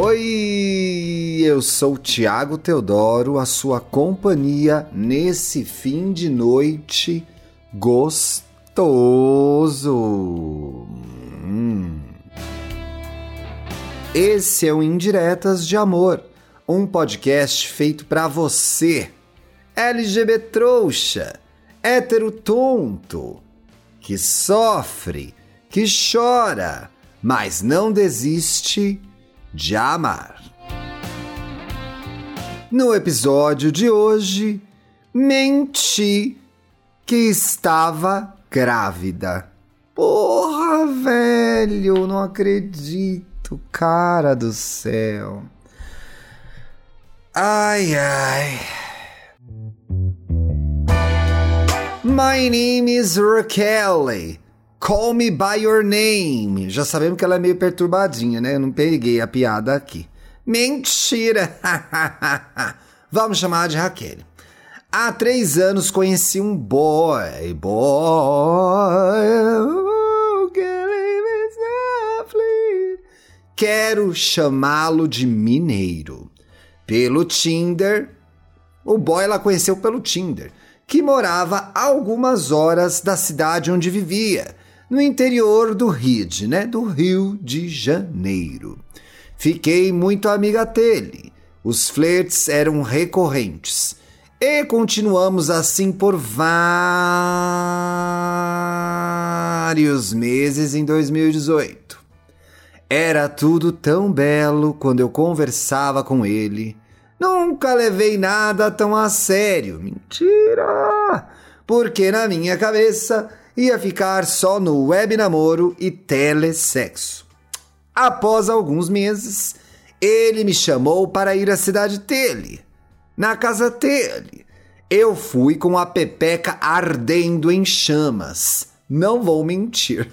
Oi, eu sou Tiago Teodoro, a sua companhia nesse fim de noite gostoso. Hum. Esse é o Indiretas de Amor, um podcast feito para você, LGBT trouxa, hétero tonto, que sofre, que chora, mas não desiste de amar. No episódio de hoje, menti que estava grávida. Porra, velho, não acredito, cara do céu. Ai, ai. My name is Raquel. Call Me By Your Name. Já sabemos que ela é meio perturbadinha, né? Eu não peguei a piada aqui. Mentira! Vamos chamar de Raquel. Há três anos conheci um boy. Boy. Quero chamá-lo de Mineiro. Pelo Tinder. O boy ela conheceu pelo Tinder, que morava algumas horas da cidade onde vivia no interior do Rio, né? Do Rio de Janeiro. Fiquei muito amiga dele. Os flertes eram recorrentes. E continuamos assim por vários meses em 2018. Era tudo tão belo quando eu conversava com ele. Nunca levei nada tão a sério. Mentira! Porque na minha cabeça ia ficar só no web namoro e telesexo. Após alguns meses, ele me chamou para ir à cidade dele, na casa dele. Eu fui com a pepeca ardendo em chamas. Não vou mentir.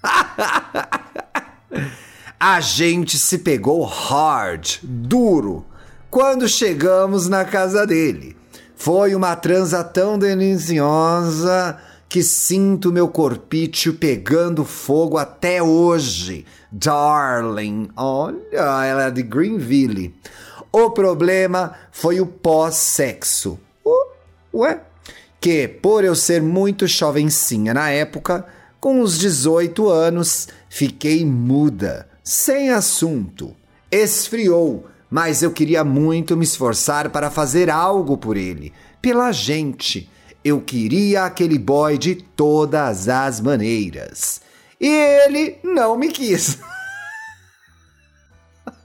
a gente se pegou hard, duro, quando chegamos na casa dele. Foi uma transa tão deliciosa que sinto meu corpício pegando fogo até hoje. Darling, olha, ela é de Greenville. O problema foi o pós-sexo. Uh, ué? Que, por eu ser muito jovencinha na época, com uns 18 anos, fiquei muda, sem assunto. Esfriou, mas eu queria muito me esforçar para fazer algo por ele, pela gente eu queria aquele boy de todas as maneiras. E ele não me quis.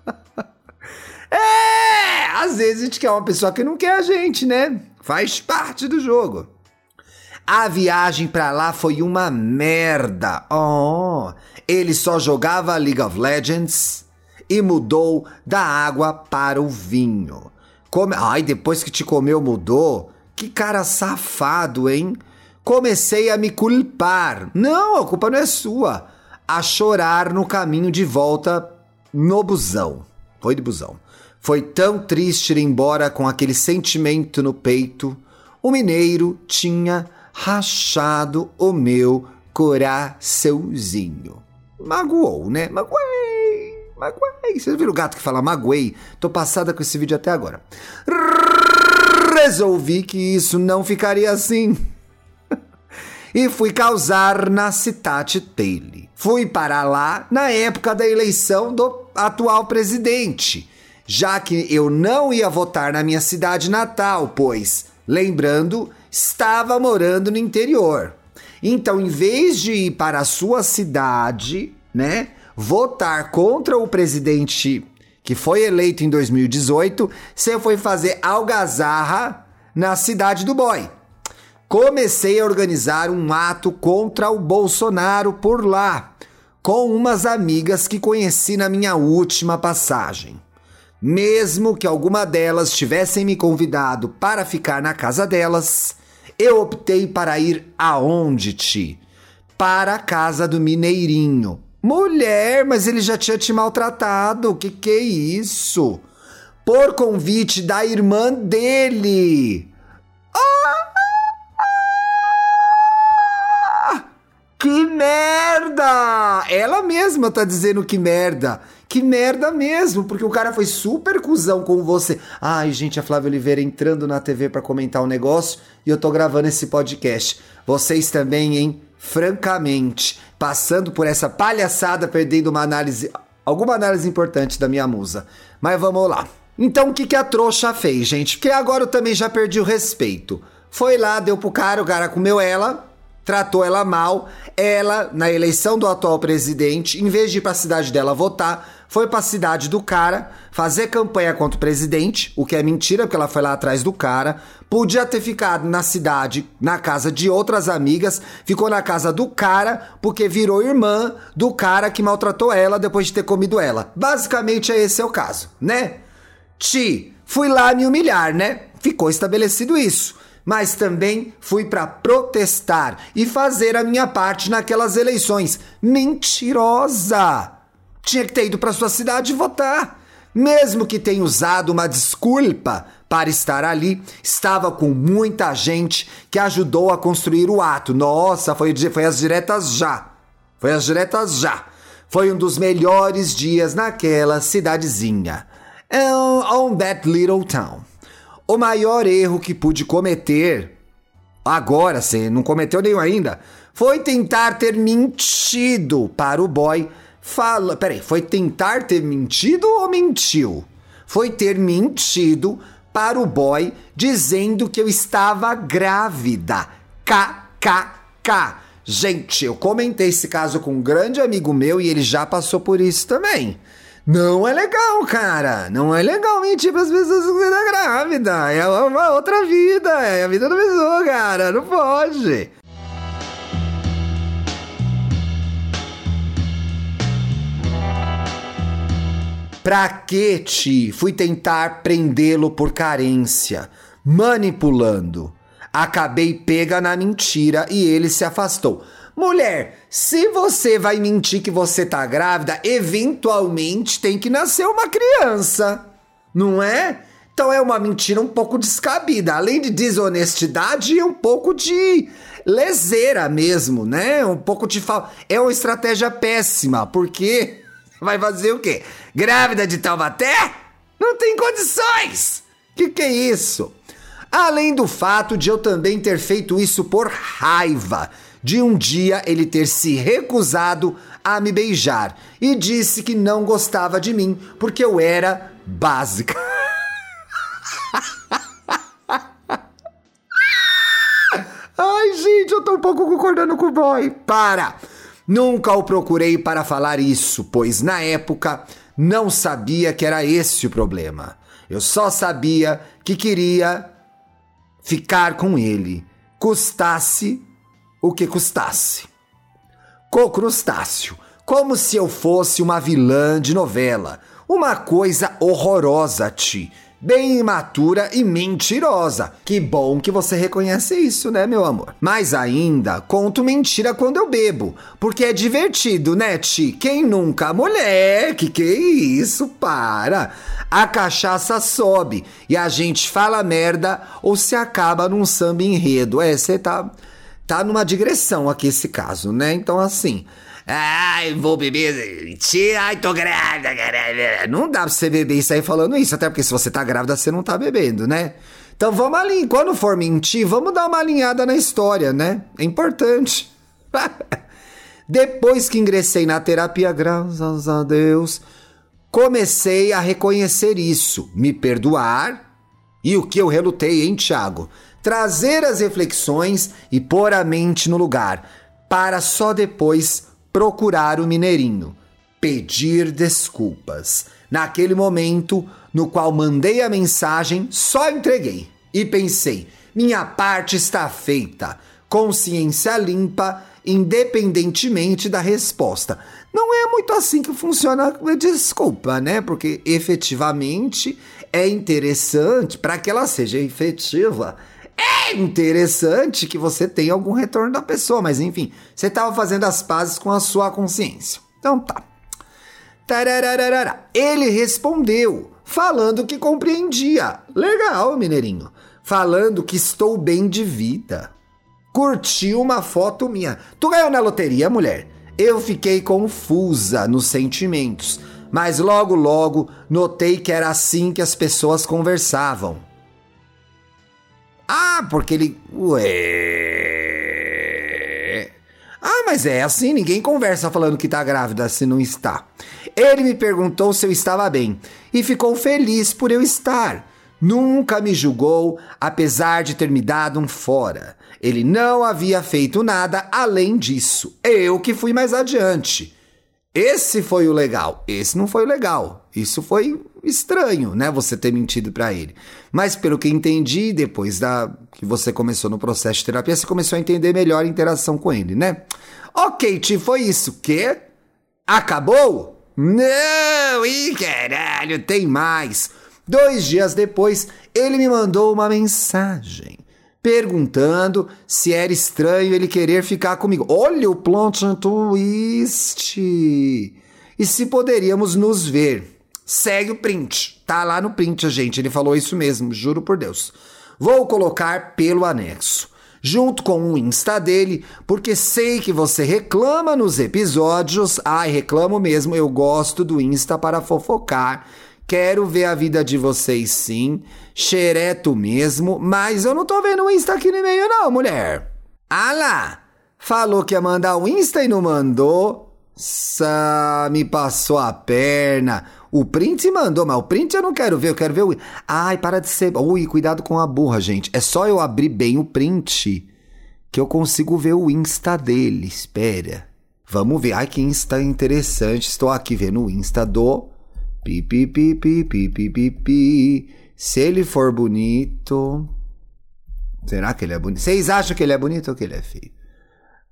é, às vezes a gente quer uma pessoa que não quer a gente, né? Faz parte do jogo. A viagem para lá foi uma merda. Oh, ele só jogava League of Legends e mudou da água para o vinho. Come... Ai, depois que te comeu, mudou. Que cara safado, hein? Comecei a me culpar. Não, a culpa não é sua. A chorar no caminho de volta no busão. Foi de busão. Foi tão triste ir embora com aquele sentimento no peito. O mineiro tinha rachado o meu coraçãozinho. Magoou, né? Magoei, magoei. Vocês viram o gato que fala magoei? Tô passada com esse vídeo até agora resolvi que isso não ficaria assim. e fui causar na cidade dele. Fui para lá na época da eleição do atual presidente, já que eu não ia votar na minha cidade natal, pois, lembrando, estava morando no interior. Então, em vez de ir para a sua cidade, né, votar contra o presidente que foi eleito em 2018, você foi fazer algazarra na cidade do boy. Comecei a organizar um ato contra o Bolsonaro por lá, com umas amigas que conheci na minha última passagem. Mesmo que alguma delas tivessem me convidado para ficar na casa delas, eu optei para ir aonde, Ti? Para a casa do Mineirinho, Mulher, mas ele já tinha te maltratado. Que que é isso? Por convite da irmã dele. Ah! Que merda! Ela mesma tá dizendo que merda. Que merda mesmo, porque o cara foi super cuzão com você. Ai, gente, a Flávia Oliveira entrando na TV para comentar o um negócio e eu tô gravando esse podcast. Vocês também, hein? Francamente, passando por essa palhaçada, perdendo uma análise, alguma análise importante da minha musa. Mas vamos lá. Então o que, que a trouxa fez, gente? Porque agora eu também já perdi o respeito. Foi lá, deu pro cara, o cara comeu ela, tratou ela mal. Ela, na eleição do atual presidente, em vez de ir para a cidade dela votar, foi para a cidade do cara fazer campanha contra o presidente, o que é mentira, porque ela foi lá atrás do cara. Podia ter ficado na cidade, na casa de outras amigas, ficou na casa do cara, porque virou irmã do cara que maltratou ela depois de ter comido ela. Basicamente, é esse é o caso, né? Ti, fui lá me humilhar, né? Ficou estabelecido isso mas também fui para protestar e fazer a minha parte naquelas eleições. Mentirosa! Tinha que ter ido para sua cidade votar. Mesmo que tenha usado uma desculpa para estar ali, estava com muita gente que ajudou a construir o ato. Nossa, foi, foi as diretas já. Foi as diretas já. Foi um dos melhores dias naquela cidadezinha. On that little town. O maior erro que pude cometer, agora você não cometeu nenhum ainda, foi tentar ter mentido para o boy. Fala, peraí, foi tentar ter mentido ou mentiu? Foi ter mentido para o boy dizendo que eu estava grávida. KKK. Gente, eu comentei esse caso com um grande amigo meu e ele já passou por isso também. Não é legal, cara. Não é legal mentir para as pessoas que você tá grávida. É uma outra vida. É a vida da pessoa, cara. Não pode. Pra que, Ti? Fui tentar prendê-lo por carência, manipulando. Acabei pega na mentira e ele se afastou. Mulher, se você vai mentir que você tá grávida, eventualmente tem que nascer uma criança, não é? Então é uma mentira um pouco descabida, além de desonestidade, é um pouco de leseira mesmo, né? Um pouco de falta. É uma estratégia péssima, porque vai fazer o quê? Grávida de Taubaté? Não tem condições! Que que é isso? Além do fato de eu também ter feito isso por raiva de um dia ele ter se recusado a me beijar e disse que não gostava de mim porque eu era básica. Ai, gente, eu tô um pouco concordando com o boy. Para! Nunca o procurei para falar isso, pois na época não sabia que era esse o problema. Eu só sabia que queria ficar com ele, custasse o que custasse. Co-crustáceo, como se eu fosse uma vilã de novela, uma coisa horrorosa, Ti. Bem imatura e mentirosa. Que bom que você reconhece isso, né, meu amor? Mas ainda conto mentira quando eu bebo, porque é divertido, né, Ti? Quem nunca? Mulher, que que é isso? Para! A cachaça sobe e a gente fala merda ou se acaba num samba enredo. É, você tá tá numa digressão aqui esse caso, né? Então, assim. Ai, vou beber. Mentira, ai, tô grávida, grávida. Não dá pra você beber e sair falando isso, até porque se você tá grávida, você não tá bebendo, né? Então vamos ali, quando for mentir, vamos dar uma alinhada na história, né? É importante. Depois que ingressei na terapia, graças a Deus, comecei a reconhecer isso, me perdoar e o que eu relutei, hein, Tiago? trazer as reflexões e pôr a mente no lugar, para só depois procurar o mineirinho, pedir desculpas. Naquele momento no qual mandei a mensagem, só entreguei e pensei: minha parte está feita, consciência limpa, independentemente da resposta. Não é muito assim que funciona a desculpa, né? Porque efetivamente é interessante para que ela seja efetiva é interessante que você tenha algum retorno da pessoa, mas enfim, você estava fazendo as pazes com a sua consciência. Então tá. Tarararara. Ele respondeu, falando que compreendia. Legal, mineirinho. Falando que estou bem de vida. Curtiu uma foto minha. Tu ganhou na loteria, mulher? Eu fiquei confusa nos sentimentos, mas logo logo notei que era assim que as pessoas conversavam. Ah, porque ele. Ué. Ah, mas é assim, ninguém conversa falando que tá grávida se não está. Ele me perguntou se eu estava bem e ficou feliz por eu estar. Nunca me julgou, apesar de ter me dado um fora. Ele não havia feito nada além disso. Eu que fui mais adiante. Esse foi o legal. Esse não foi o legal. Isso foi estranho, né? Você ter mentido para ele. Mas pelo que entendi, depois da que você começou no processo de terapia, você começou a entender melhor a interação com ele, né? Ok, Ti, foi isso. Que? Acabou? Não! Ih, caralho, tem mais. Dois dias depois, ele me mandou uma mensagem perguntando se era estranho ele querer ficar comigo. Olha o plot twist! E se poderíamos nos ver. Segue o print. Tá lá no print, gente. Ele falou isso mesmo, juro por Deus. Vou colocar pelo anexo. Junto com o Insta dele, porque sei que você reclama nos episódios. Ai, reclamo mesmo, eu gosto do Insta para fofocar Quero ver a vida de vocês sim. Xereto mesmo, mas eu não tô vendo o Insta aqui no e-mail, não, mulher. Ah lá! Falou que ia mandar o Insta e não mandou. Sá, me passou a perna. O print mandou, mas o print eu não quero ver, eu quero ver o. Ai, para de ser. Ui, cuidado com a burra, gente. É só eu abrir bem o print que eu consigo ver o Insta dele. Espera. Vamos ver. Ai, que Insta interessante. Estou aqui vendo o Insta do Pi, pi, pi, pi, pi, pi, pi, pi. Se ele for bonito. Será que ele é bonito? Vocês acham que ele é bonito ou que ele é feio?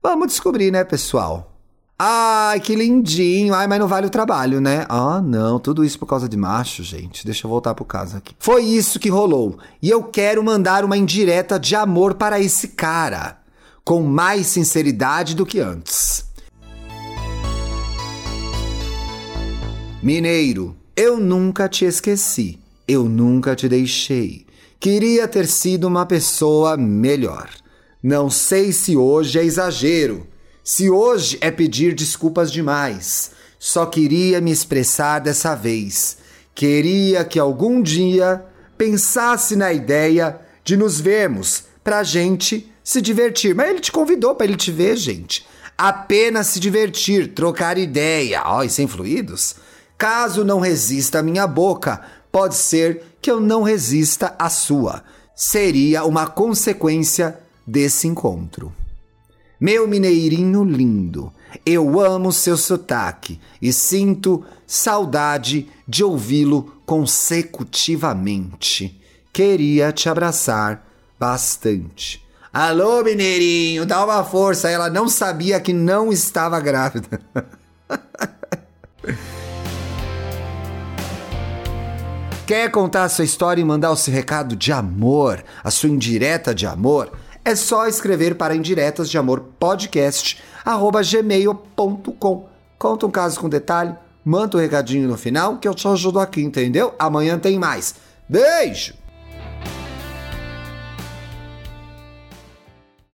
Vamos descobrir, né, pessoal? Ai, que lindinho. Ai, mas não vale o trabalho, né? Ah, não. Tudo isso por causa de macho, gente. Deixa eu voltar pro caso aqui. Foi isso que rolou. E eu quero mandar uma indireta de amor para esse cara. Com mais sinceridade do que antes. Mineiro, eu nunca te esqueci, eu nunca te deixei. Queria ter sido uma pessoa melhor. Não sei se hoje é exagero, se hoje é pedir desculpas demais. Só queria me expressar dessa vez. Queria que algum dia pensasse na ideia de nos vermos pra gente se divertir. Mas ele te convidou para ele te ver, gente. Apenas se divertir, trocar ideia. Ó, e sem fluidos? Caso não resista a minha boca, pode ser que eu não resista à sua. Seria uma consequência desse encontro. Meu mineirinho lindo, eu amo seu sotaque e sinto saudade de ouvi-lo consecutivamente. Queria te abraçar bastante. Alô, mineirinho, dá uma força. Ela não sabia que não estava grávida. Quer contar a sua história e mandar o seu recado de amor, a sua indireta de amor? É só escrever para indiretas de amor podcast gmail.com. Conta um caso com detalhe, manda um recadinho no final que eu te ajudo aqui, entendeu? Amanhã tem mais. Beijo!